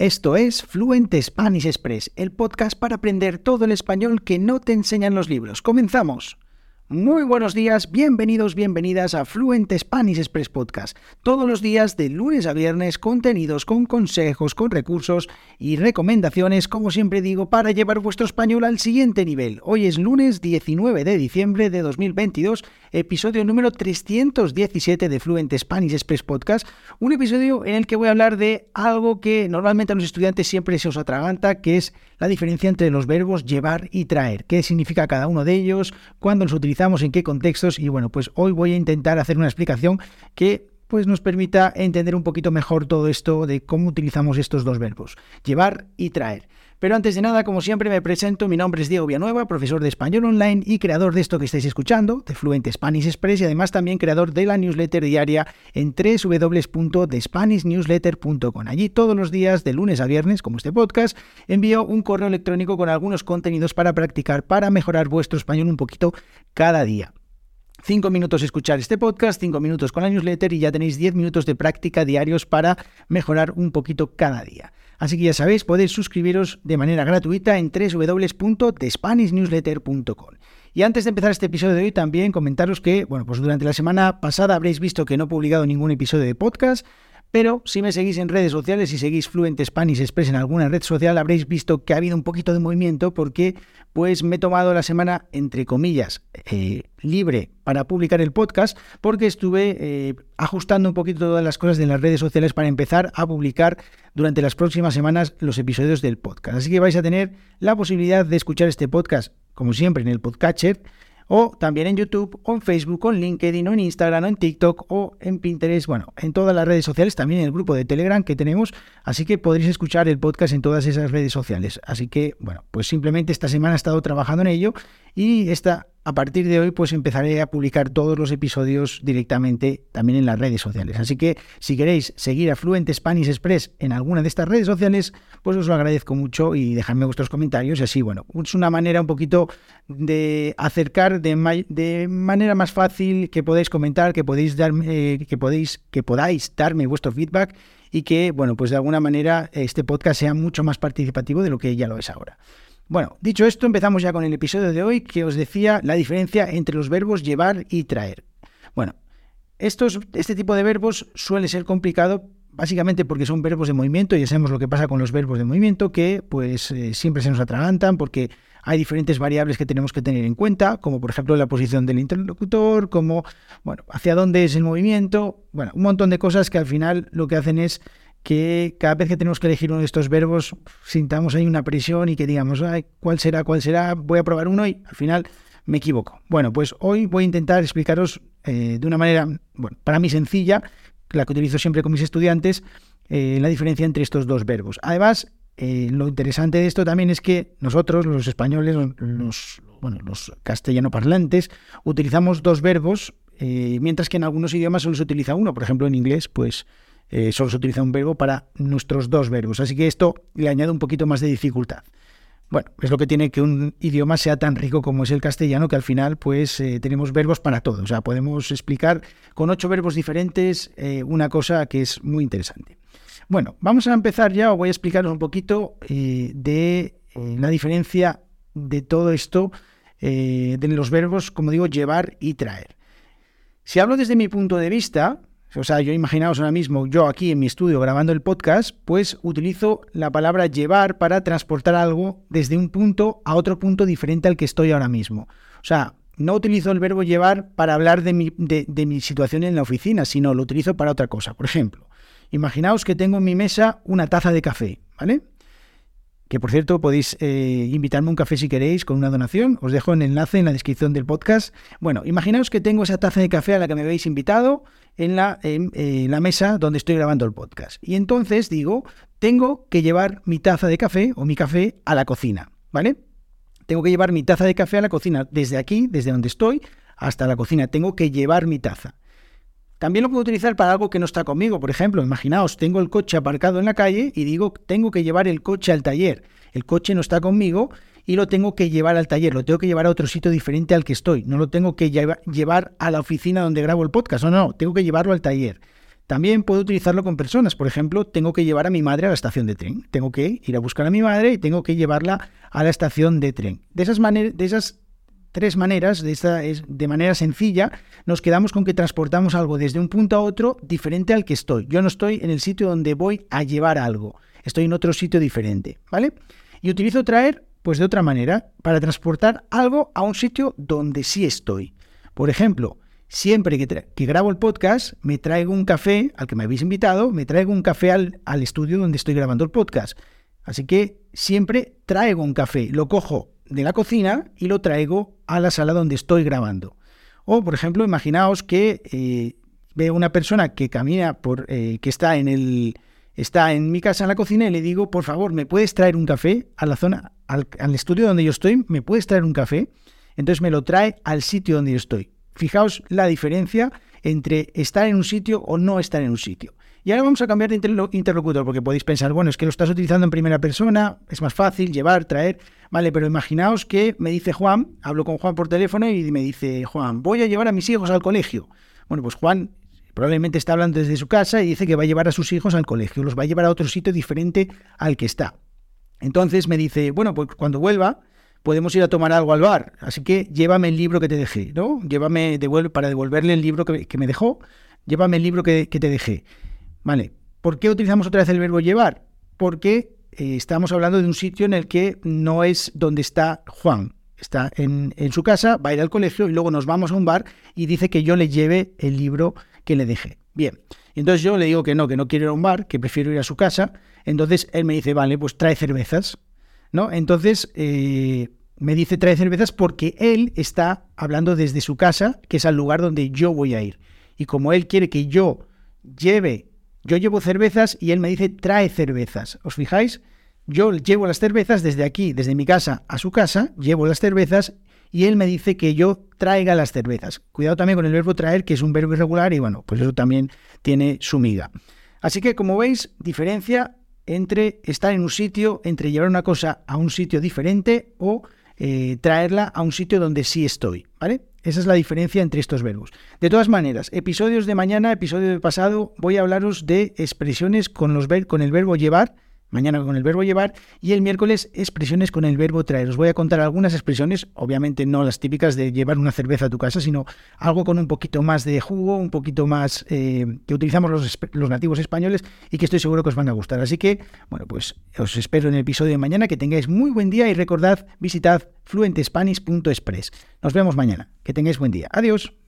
Esto es Fluent Spanish Express, el podcast para aprender todo el español que no te enseñan los libros. ¡Comenzamos! Muy buenos días, bienvenidos, bienvenidas a Fluent Spanish Express Podcast. Todos los días de lunes a viernes contenidos con consejos, con recursos y recomendaciones, como siempre digo, para llevar vuestro español al siguiente nivel. Hoy es lunes 19 de diciembre de 2022, episodio número 317 de Fluent Spanish Express Podcast, un episodio en el que voy a hablar de algo que normalmente a los estudiantes siempre se os atraganta, que es la diferencia entre los verbos llevar y traer, qué significa cada uno de ellos, cuándo los utilizamos, en qué contextos y bueno, pues hoy voy a intentar hacer una explicación que pues nos permita entender un poquito mejor todo esto de cómo utilizamos estos dos verbos, llevar y traer. Pero antes de nada, como siempre, me presento. Mi nombre es Diego Villanueva, profesor de español online y creador de esto que estáis escuchando, de Fluent Spanish Express, y además también creador de la newsletter diaria en www.thespanishnewsletter.com. Allí todos los días, de lunes a viernes, como este podcast, envío un correo electrónico con algunos contenidos para practicar, para mejorar vuestro español un poquito cada día. Cinco minutos escuchar este podcast, cinco minutos con la newsletter y ya tenéis diez minutos de práctica diarios para mejorar un poquito cada día. Así que ya sabéis, podéis suscribiros de manera gratuita en www.thespanishnewsletter.com. Y antes de empezar este episodio de hoy, también comentaros que, bueno, pues durante la semana pasada habréis visto que no he publicado ningún episodio de podcast. Pero si me seguís en redes sociales y seguís Fluent Spanish Express en alguna red social, habréis visto que ha habido un poquito de movimiento porque pues me he tomado la semana, entre comillas, eh, libre para publicar el podcast porque estuve eh, ajustando un poquito todas las cosas de las redes sociales para empezar a publicar durante las próximas semanas los episodios del podcast. Así que vais a tener la posibilidad de escuchar este podcast, como siempre, en el podcatcher o también en YouTube, o en Facebook, o en LinkedIn, o en Instagram, o en TikTok, o en Pinterest, bueno, en todas las redes sociales, también en el grupo de Telegram que tenemos, así que podréis escuchar el podcast en todas esas redes sociales. Así que, bueno, pues simplemente esta semana he estado trabajando en ello y esta a partir de hoy pues empezaré a publicar todos los episodios directamente también en las redes sociales. Así que si queréis seguir a Fluent Spanish Express en alguna de estas redes sociales, pues os lo agradezco mucho y dejadme vuestros comentarios y así, bueno, es una manera un poquito de acercar de, de manera más fácil que podéis comentar, que podéis darme, que podéis, que podáis darme vuestro feedback y que, bueno, pues de alguna manera este podcast sea mucho más participativo de lo que ya lo es ahora. Bueno, dicho esto, empezamos ya con el episodio de hoy que os decía la diferencia entre los verbos llevar y traer. Bueno, estos, este tipo de verbos suele ser complicado básicamente porque son verbos de movimiento, y ya sabemos lo que pasa con los verbos de movimiento, que pues eh, siempre se nos atragantan porque hay diferentes variables que tenemos que tener en cuenta, como por ejemplo la posición del interlocutor, como, bueno, hacia dónde es el movimiento, bueno, un montón de cosas que al final lo que hacen es que cada vez que tenemos que elegir uno de estos verbos sintamos ahí una presión y que digamos, Ay, ¿cuál será? ¿Cuál será? Voy a probar uno y al final me equivoco. Bueno, pues hoy voy a intentar explicaros eh, de una manera, bueno, para mí sencilla, la que utilizo siempre con mis estudiantes, eh, la diferencia entre estos dos verbos. Además, eh, lo interesante de esto también es que nosotros, los españoles, los, bueno, los castellano parlantes, utilizamos dos verbos, mientras que en algunos idiomas solo se utiliza uno. Por ejemplo, en inglés, pues eh, solo se utiliza un verbo para nuestros dos verbos. Así que esto le añade un poquito más de dificultad. Bueno, es lo que tiene que un idioma sea tan rico como es el castellano, que al final pues eh, tenemos verbos para todo. O sea, podemos explicar con ocho verbos diferentes eh, una cosa que es muy interesante. Bueno, vamos a empezar ya, os voy a explicaros un poquito de la diferencia de todo esto, de los verbos, como digo, llevar y traer. Si hablo desde mi punto de vista, o sea, yo imaginaos ahora mismo, yo aquí en mi estudio grabando el podcast, pues utilizo la palabra llevar para transportar algo desde un punto a otro punto diferente al que estoy ahora mismo. O sea, no utilizo el verbo llevar para hablar de mi, de mi situación en la oficina, sino lo utilizo para otra cosa. Por ejemplo, imaginaos que tengo en mi mesa una taza de café, ¿vale? Que por cierto podéis eh, invitarme a un café si queréis con una donación. Os dejo el enlace en la descripción del podcast. Bueno, imaginaos que tengo esa taza de café a la que me habéis invitado en la, eh, la mesa donde estoy grabando el podcast. Y entonces digo, tengo que llevar mi taza de café o mi café a la cocina, ¿vale? Tengo que llevar mi taza de café a la cocina. Desde aquí, desde donde estoy, hasta la cocina. Tengo que llevar mi taza. También lo puedo utilizar para algo que no está conmigo. Por ejemplo, imaginaos, tengo el coche aparcado en la calle y digo, tengo que llevar el coche al taller. El coche no está conmigo y lo tengo que llevar al taller. Lo tengo que llevar a otro sitio diferente al que estoy. No lo tengo que llevar a la oficina donde grabo el podcast. No, no, tengo que llevarlo al taller. También puedo utilizarlo con personas. Por ejemplo, tengo que llevar a mi madre a la estación de tren. Tengo que ir a buscar a mi madre y tengo que llevarla a la estación de tren. De esas, de esas tres maneras, de, esta, de manera sencilla, nos quedamos con que transportamos algo desde un punto a otro diferente al que estoy. Yo no estoy en el sitio donde voy a llevar algo. Estoy en otro sitio diferente, ¿vale? Y utilizo traer, pues de otra manera, para transportar algo a un sitio donde sí estoy. Por ejemplo, siempre que, grabo el podcast, me traigo un café al que me habéis invitado, me traigo un café al, al estudio donde estoy grabando el podcast. Así que siempre traigo un café, lo cojo de la cocina y lo traigo a la sala donde estoy grabando. O, por ejemplo, imaginaos que eh, veo una persona que camina por, eh, que está en el, está en mi casa en la cocina y le digo, por favor, ¿me puedes traer un café a la zona, al, al estudio donde yo estoy? ¿Me puedes traer un café? Entonces me lo trae al sitio donde yo estoy. Fijaos la diferencia entre estar en un sitio o no estar en un sitio. Y ahora vamos a cambiar de interlocutor, porque podéis pensar, bueno, es que lo estás utilizando en primera persona, es más fácil llevar, traer, vale, pero imaginaos que me dice Juan, hablo con Juan por teléfono y me dice, Juan, voy a llevar a mis hijos al colegio. Bueno, pues Juan probablemente está hablando desde su casa y dice que va a llevar a sus hijos al colegio, los va a llevar a otro sitio diferente al que está. Entonces me dice, bueno, pues cuando vuelva, podemos ir a tomar algo al bar. Así que llévame el libro que te dejé, ¿no? Llévame para devolverle el libro que, me dejó, llévame el libro que, te dejé. Vale. ¿Por qué utilizamos otra vez el verbo llevar? Porque eh, estamos hablando de un sitio en el que no es donde está Juan. Está en, su casa, va a ir al colegio y luego nos vamos a un bar y dice que yo le lleve el libro que le dejé. Bien, entonces yo le digo que no, que no quiero ir a un bar, que prefiero ir a su casa. Entonces él me dice, vale, pues trae cervezas. ¿no? Entonces, eh, me dice trae cervezas porque él está hablando desde su casa, que es al lugar donde yo voy a ir. Y como él quiere que yo lleve, yo llevo cervezas y él me dice trae cervezas. ¿Os fijáis? Yo llevo las cervezas desde aquí, desde mi casa a su casa, llevo las cervezas y él me dice que yo traiga las cervezas. Cuidado también con el verbo traer, que es un verbo irregular y bueno, pues eso también tiene su miga. Así que como veis, diferencia entre estar en un sitio, entre llevar una cosa a un sitio diferente o eh, traerla a un sitio donde sí estoy, ¿vale? Esa es la diferencia entre estos verbos. De todas maneras, episodios de mañana, episodio de pasado, voy a hablaros de expresiones con, los con el verbo llevar, mañana con el verbo llevar y el miércoles expresiones con el verbo traer. Os voy a contar algunas expresiones, obviamente no las típicas de llevar una cerveza a tu casa, sino algo con un poquito más de jugo, un poquito más eh, que utilizamos los, los, nativos españoles y que estoy seguro que os van a gustar. Así que, bueno, pues os espero en el episodio de mañana, que tengáis muy buen día y recordad, visitad fluentespanish.express. Nos vemos mañana. Que tengáis buen día. Adiós.